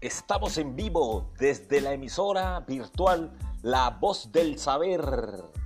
Estamos en vivo desde la emisora virtual La Voz del Saber.